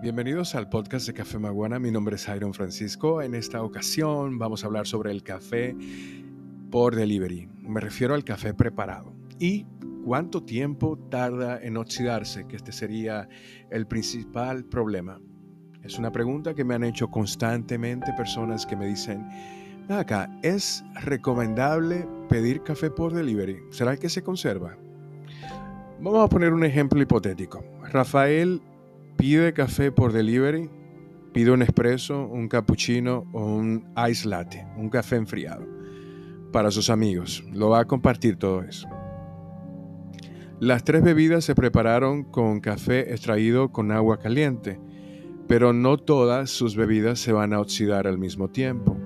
Bienvenidos al podcast de Café Maguana. Mi nombre es Iron Francisco. En esta ocasión vamos a hablar sobre el café por delivery. Me refiero al café preparado. Y cuánto tiempo tarda en oxidarse, que este sería el principal problema. Es una pregunta que me han hecho constantemente personas que me dicen, acá, ¿es recomendable pedir café por delivery? ¿Será que se conserva? Vamos a poner un ejemplo hipotético. Rafael pide café por delivery, pide un espresso, un cappuccino o un ice latte, un café enfriado para sus amigos. Lo va a compartir todo eso. Las tres bebidas se prepararon con café extraído con agua caliente, pero no todas sus bebidas se van a oxidar al mismo tiempo.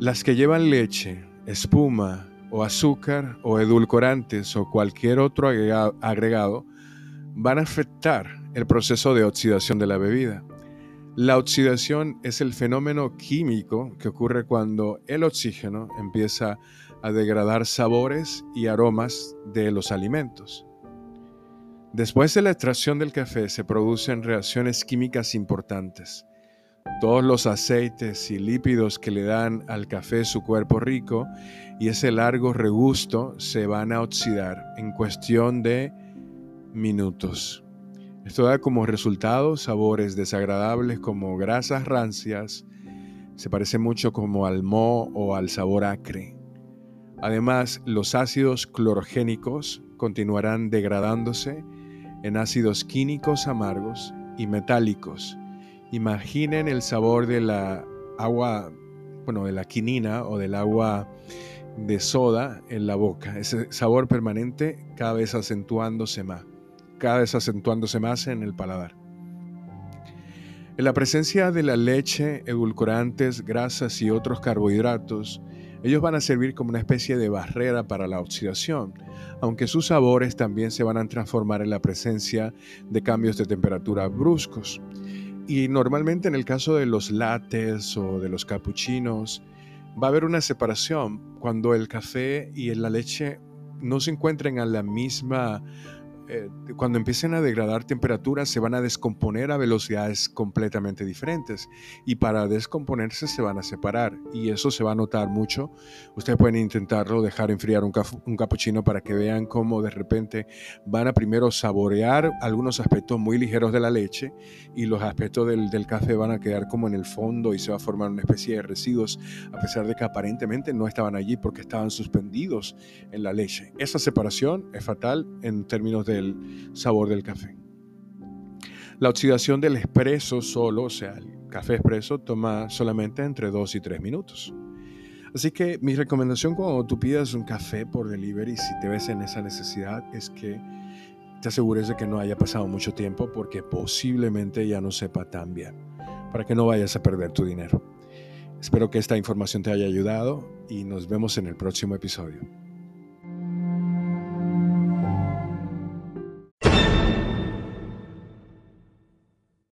Las que llevan leche, espuma o azúcar o edulcorantes o cualquier otro agregado van a afectar el proceso de oxidación de la bebida. La oxidación es el fenómeno químico que ocurre cuando el oxígeno empieza a degradar sabores y aromas de los alimentos. Después de la extracción del café se producen reacciones químicas importantes. Todos los aceites y lípidos que le dan al café su cuerpo rico y ese largo regusto se van a oxidar en cuestión de minutos. Esto da como resultado sabores desagradables como grasas rancias, se parece mucho como al moho o al sabor acre. Además, los ácidos clorogénicos continuarán degradándose en ácidos químicos amargos y metálicos. Imaginen el sabor de la agua, bueno, de la quinina o del agua de soda en la boca. Ese sabor permanente cada vez acentuándose más cada vez acentuándose más en el paladar. En la presencia de la leche, edulcorantes, grasas y otros carbohidratos, ellos van a servir como una especie de barrera para la oxidación, aunque sus sabores también se van a transformar en la presencia de cambios de temperatura bruscos. Y normalmente en el caso de los lates o de los capuchinos, va a haber una separación cuando el café y la leche no se encuentren a la misma eh, cuando empiecen a degradar temperaturas se van a descomponer a velocidades completamente diferentes y para descomponerse se van a separar y eso se va a notar mucho. Ustedes pueden intentarlo, dejar enfriar un, un capuchino para que vean cómo de repente van a primero saborear algunos aspectos muy ligeros de la leche y los aspectos del, del café van a quedar como en el fondo y se va a formar una especie de residuos a pesar de que aparentemente no estaban allí porque estaban suspendidos en la leche. Esa separación es fatal en términos de el sabor del café. La oxidación del espresso solo, o sea, el café espresso, toma solamente entre 2 y 3 minutos. Así que mi recomendación cuando tú pidas un café por delivery, si te ves en esa necesidad, es que te asegures de que no haya pasado mucho tiempo porque posiblemente ya no sepa tan bien, para que no vayas a perder tu dinero. Espero que esta información te haya ayudado y nos vemos en el próximo episodio.